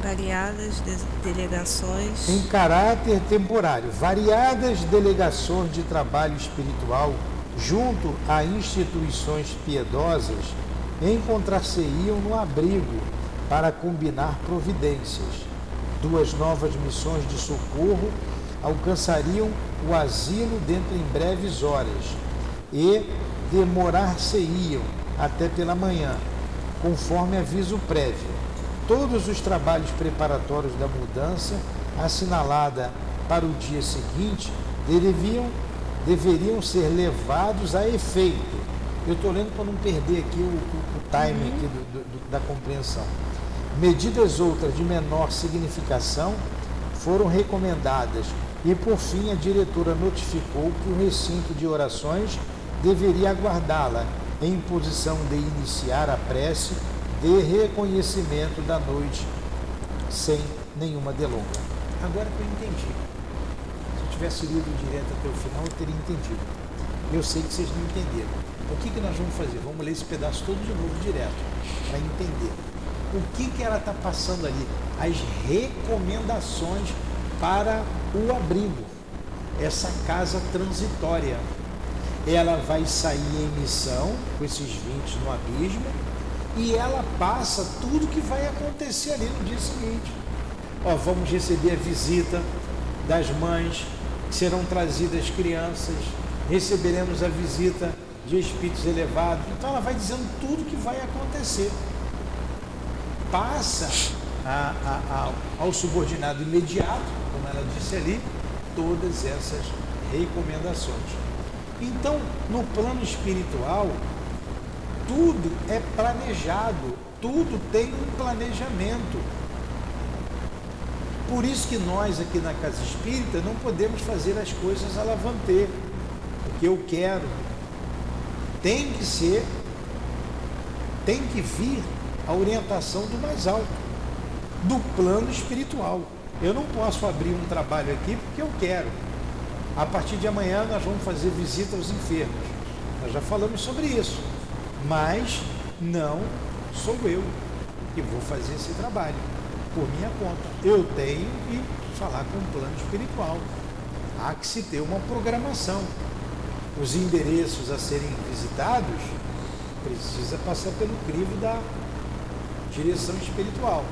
variadas delegações. Em caráter temporário, variadas delegações de trabalho espiritual junto a instituições piedosas encontrar-se-iam no abrigo para combinar providências. Duas novas missões de socorro alcançariam o asilo dentro em breves horas e demorar-se-iam até pela manhã, conforme aviso prévio todos os trabalhos preparatórios da mudança assinalada para o dia seguinte deveriam, deveriam ser levados a efeito. Eu estou lendo para não perder aqui o, o, o time aqui do, do, da compreensão. Medidas outras de menor significação foram recomendadas e, por fim, a diretora notificou que o recinto de orações deveria aguardá-la em posição de iniciar a prece de reconhecimento da noite sem nenhuma delonga. Agora que eu entendi. Se eu tivesse lido direto até o final, eu teria entendido. Eu sei que vocês não entenderam. O que, que nós vamos fazer? Vamos ler esse pedaço todo de novo direto, para entender. O que, que ela está passando ali? As recomendações para o abrigo, essa casa transitória. Ela vai sair em missão com esses 20 no abismo, e ela passa tudo que vai acontecer ali no dia seguinte. Ó, vamos receber a visita das mães, serão trazidas crianças, receberemos a visita de espíritos elevados. Então ela vai dizendo tudo que vai acontecer. Passa a, a, a, ao subordinado imediato, como ela disse ali, todas essas recomendações. Então, no plano espiritual, tudo é planejado, tudo tem um planejamento. Por isso que nós aqui na Casa Espírita não podemos fazer as coisas a lavantê, porque eu quero. Tem que ser, tem que vir a orientação do mais alto, do plano espiritual. Eu não posso abrir um trabalho aqui porque eu quero. A partir de amanhã nós vamos fazer visita aos enfermos. Nós já falamos sobre isso mas não sou eu que vou fazer esse trabalho por minha conta. Eu tenho que falar com o plano espiritual. Há que se ter uma programação. Os endereços a serem visitados precisa passar pelo crivo da direção espiritual.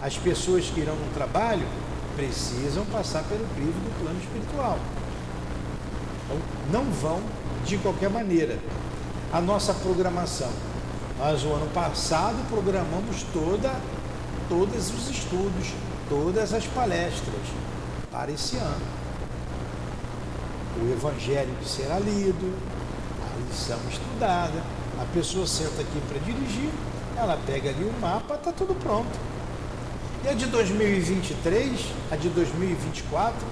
As pessoas que irão no trabalho precisam passar pelo crivo do plano espiritual. Então, não vão de qualquer maneira a nossa programação. Nós, o ano passado, programamos toda, todos os estudos, todas as palestras para esse ano. O Evangelho que será lido, lição estudada. A pessoa senta aqui para dirigir, ela pega ali o mapa, está tudo pronto. E a de 2023, a de 2024,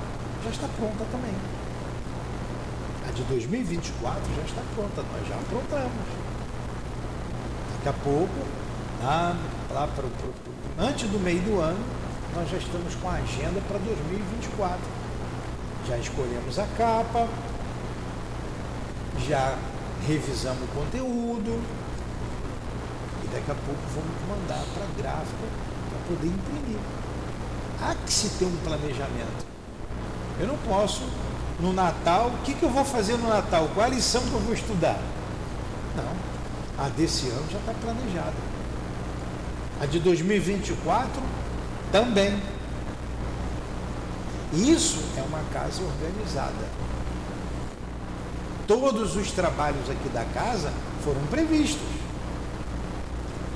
já está pronta também. A de 2024 já está pronta, nós já aprontamos. Daqui a pouco, lá, lá pro, pro, pro, antes do meio do ano, nós já estamos com a agenda para 2024. Já escolhemos a capa, já revisamos o conteúdo daqui a pouco vamos mandar para gráfica para poder imprimir. Há que se ter um planejamento. Eu não posso, no Natal, o que, que eu vou fazer no Natal? Qual a lição que eu vou estudar? Não. A desse ano já está planejada. A de 2024 também. Isso é uma casa organizada todos os trabalhos aqui da casa foram previstos.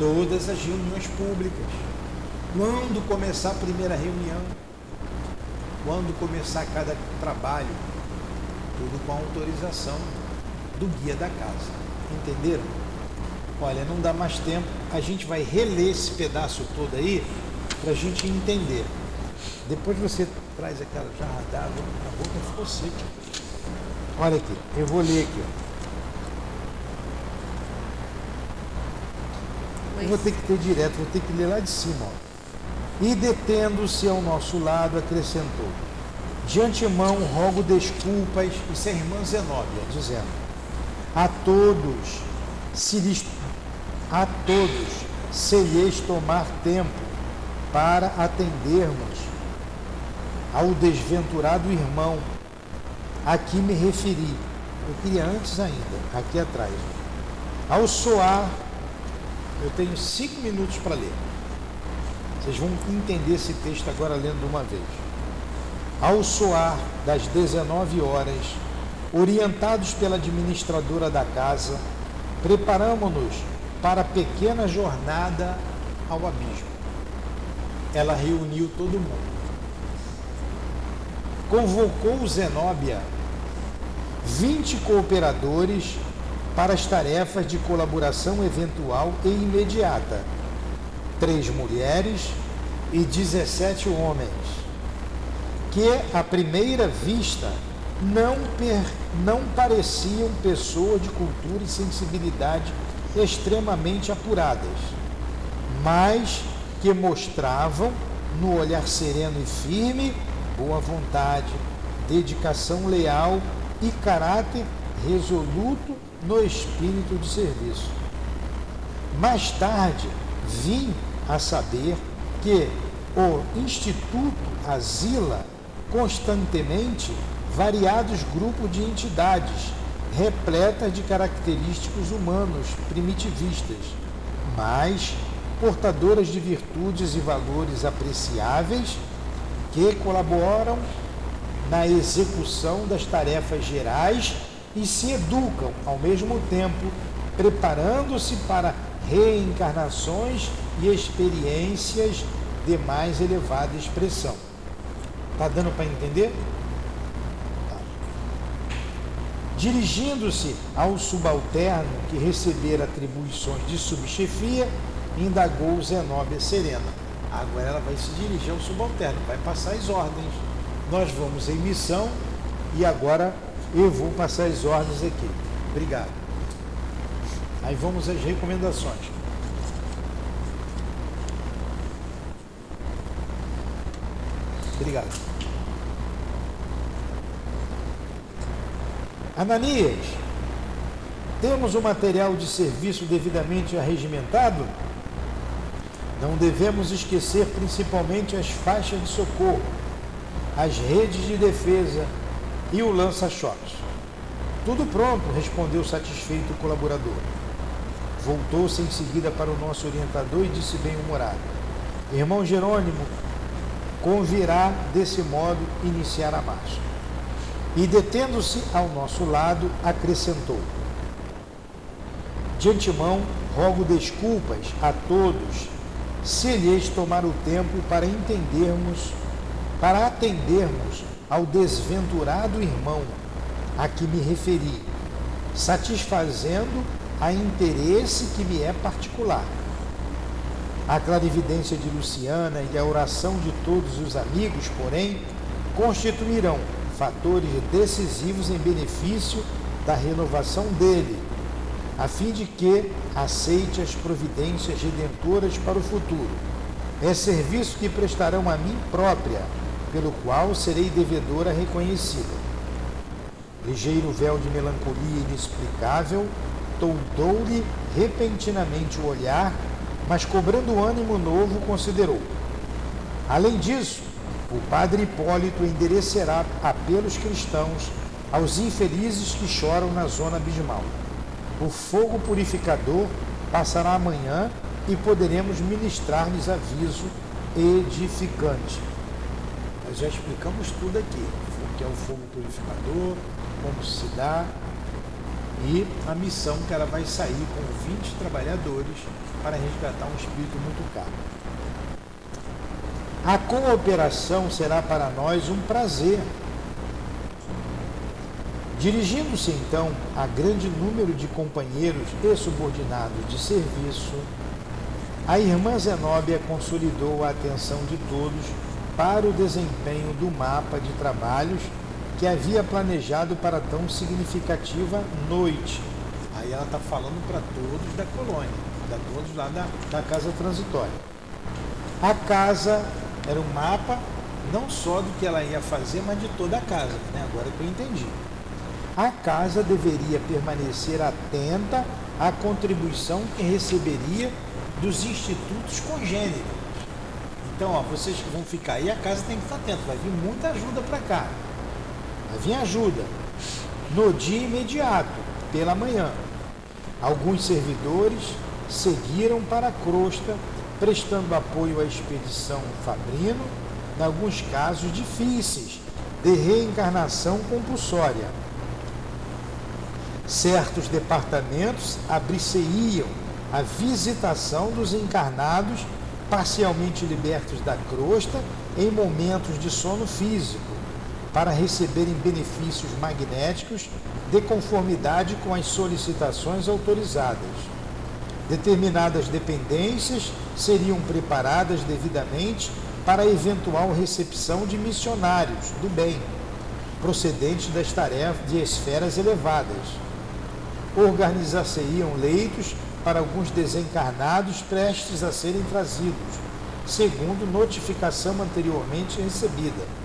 Todas as reuniões públicas. Quando começar a primeira reunião? Quando começar cada trabalho? Tudo com autorização do guia da casa. Entenderam? Olha, não dá mais tempo. A gente vai reler esse pedaço todo aí para a gente entender. Depois você traz aquela jarra d'água, a boca ficou seca. Olha aqui, eu vou ler aqui. Ó. Eu vou ter que ter direto, vou ter que ler lá de cima. Ó. E detendo-se ao nosso lado, acrescentou: De antemão rogo desculpas, isso é a irmã Zenóbia, dizendo: A todos, se lhes, a todos, se lhes tomar tempo para atendermos ao desventurado irmão Aqui me referi, eu queria antes ainda, aqui atrás. Ao soar, eu tenho cinco minutos para ler. Vocês vão entender esse texto agora lendo uma vez. Ao soar das 19 horas, orientados pela administradora da casa, preparamos-nos para a pequena jornada ao abismo. Ela reuniu todo mundo convocou Zenóbia 20 cooperadores para as tarefas de colaboração eventual e imediata, três mulheres e 17 homens, que à primeira vista não, per, não pareciam pessoas de cultura e sensibilidade extremamente apuradas, mas que mostravam, no olhar sereno e firme, boa vontade, dedicação leal e caráter resoluto no espírito de serviço. Mais tarde, vim a saber que o Instituto asila constantemente variados grupos de entidades repletas de característicos humanos primitivistas, mas portadoras de virtudes e valores apreciáveis que colaboram na execução das tarefas gerais e se educam ao mesmo tempo, preparando-se para reencarnações e experiências de mais elevada expressão. Tá dando para entender? Tá. Dirigindo-se ao subalterno que recebera atribuições de subchefia, indagou Zenóbia Serena. Agora ela vai se dirigir ao subalterno, vai passar as ordens. Nós vamos em missão e agora eu vou passar as ordens aqui. Obrigado. Aí vamos às recomendações. Obrigado. Ananias, temos o material de serviço devidamente arregimentado? Não devemos esquecer principalmente as faixas de socorro, as redes de defesa e o lança-choques. Tudo pronto, respondeu satisfeito o colaborador. Voltou-se em seguida para o nosso orientador e disse bem-humorado: Irmão Jerônimo, convirá desse modo iniciar a marcha. E detendo-se ao nosso lado, acrescentou: De antemão, rogo desculpas a todos se lhes tomar o tempo para entendermos, para atendermos ao desventurado irmão a que me referi, satisfazendo a interesse que me é particular. A clarividência de Luciana e a oração de todos os amigos, porém, constituirão fatores decisivos em benefício da renovação dele, a fim de que aceite as providências redentoras para o futuro. É serviço que prestarão a mim própria, pelo qual serei devedora reconhecida. Ligeiro véu de melancolia inexplicável toldou-lhe repentinamente o olhar, mas cobrando ânimo novo, considerou. Além disso, o padre Hipólito endereçará apelos cristãos aos infelizes que choram na zona abismal. O fogo purificador passará amanhã e poderemos ministrar-lhes aviso edificante. Já explicamos tudo aqui, o que é o fogo purificador, como se dá e a missão que ela vai sair com 20 trabalhadores para resgatar um espírito muito caro. A cooperação será para nós um prazer. Dirigindo-se então a grande número de companheiros e subordinados de serviço, a irmã Zenóbia consolidou a atenção de todos para o desempenho do mapa de trabalhos que havia planejado para tão significativa noite. Aí ela está falando para todos da colônia, para todos lá da, da casa transitória. A casa era um mapa não só do que ela ia fazer, mas de toda a casa, né? agora que eu entendi. A casa deveria permanecer atenta à contribuição que receberia dos institutos congêneros. Então, ó, vocês que vão ficar aí, a casa tem que estar atenta, vai vir muita ajuda para cá. Havia ajuda. No dia imediato, pela manhã, alguns servidores seguiram para a crosta, prestando apoio à expedição Fabrino, em alguns casos difíceis, de reencarnação compulsória. Certos departamentos abrir-se-iam à visitação dos encarnados parcialmente libertos da crosta em momentos de sono físico para receberem benefícios magnéticos de conformidade com as solicitações autorizadas. Determinadas dependências seriam preparadas devidamente para a eventual recepção de missionários do bem, procedentes das tarefas de esferas elevadas. Organizar-se-iam leitos para alguns desencarnados prestes a serem trazidos, segundo notificação anteriormente recebida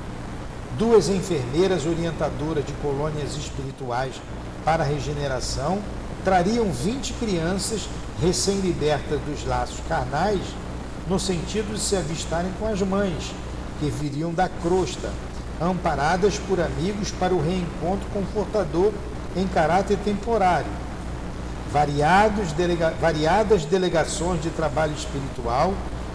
duas enfermeiras orientadoras de colônias espirituais para regeneração trariam 20 crianças recém-libertas dos laços carnais, no sentido de se avistarem com as mães, que viriam da crosta, amparadas por amigos para o reencontro confortador em caráter temporário. Variados delega variadas delegações de trabalho espiritual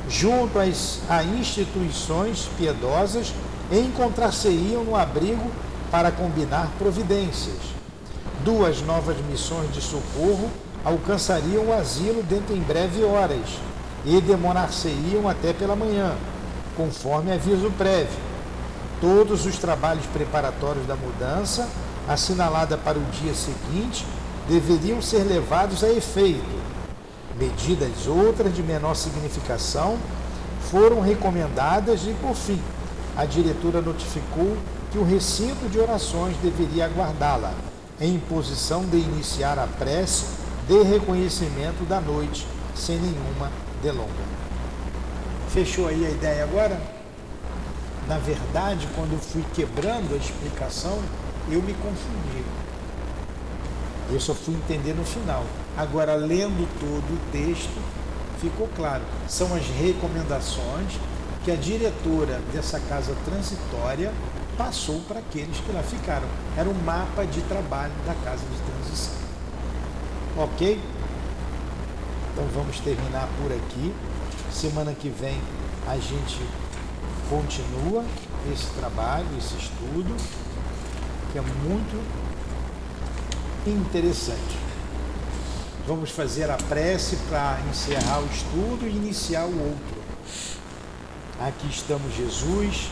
junto às, a instituições piedosas encontrar-se-iam no abrigo para combinar providências. Duas novas missões de socorro alcançariam o asilo dentro em breve horas e demorar-se-iam até pela manhã, conforme aviso prévio. Todos os trabalhos preparatórios da mudança, assinalada para o dia seguinte, deveriam ser levados a efeito. Medidas outras de menor significação foram recomendadas e, por fim, a diretora notificou que o recinto de orações deveria aguardá-la, em posição de iniciar a prece de reconhecimento da noite, sem nenhuma delonga. Fechou aí a ideia agora? Na verdade, quando eu fui quebrando a explicação, eu me confundi. Eu só fui entender no final. Agora, lendo todo o texto, ficou claro. São as recomendações que a diretora dessa casa transitória passou para aqueles que lá ficaram. Era um mapa de trabalho da casa de transição. Ok? Então vamos terminar por aqui. Semana que vem a gente continua esse trabalho, esse estudo, que é muito interessante. Vamos fazer a prece para encerrar o estudo e iniciar o outro. Aqui estamos, Jesus,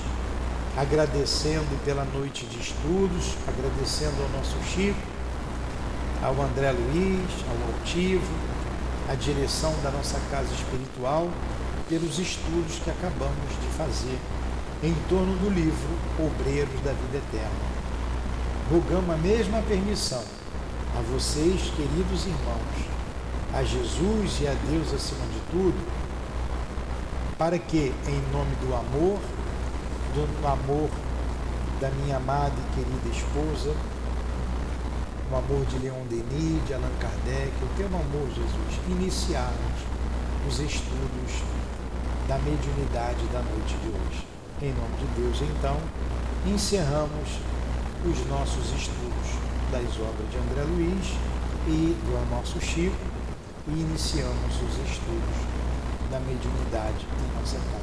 agradecendo pela noite de estudos, agradecendo ao nosso Chico, ao André Luiz, ao Altivo, a direção da nossa casa espiritual, pelos estudos que acabamos de fazer em torno do livro Obreiros da Vida Eterna. Rogamos a mesma permissão a vocês, queridos irmãos, a Jesus e a Deus acima de tudo, para que, em nome do amor, do amor da minha amada e querida esposa, o amor de Leon Denis, de Allan Kardec, o teu amor, Jesus, iniciarmos os estudos da mediunidade da noite de hoje. Em nome de Deus, então, encerramos os nossos estudos das obras de André Luiz e do nosso Chico e iniciamos os estudos da mediunidade em nossa casa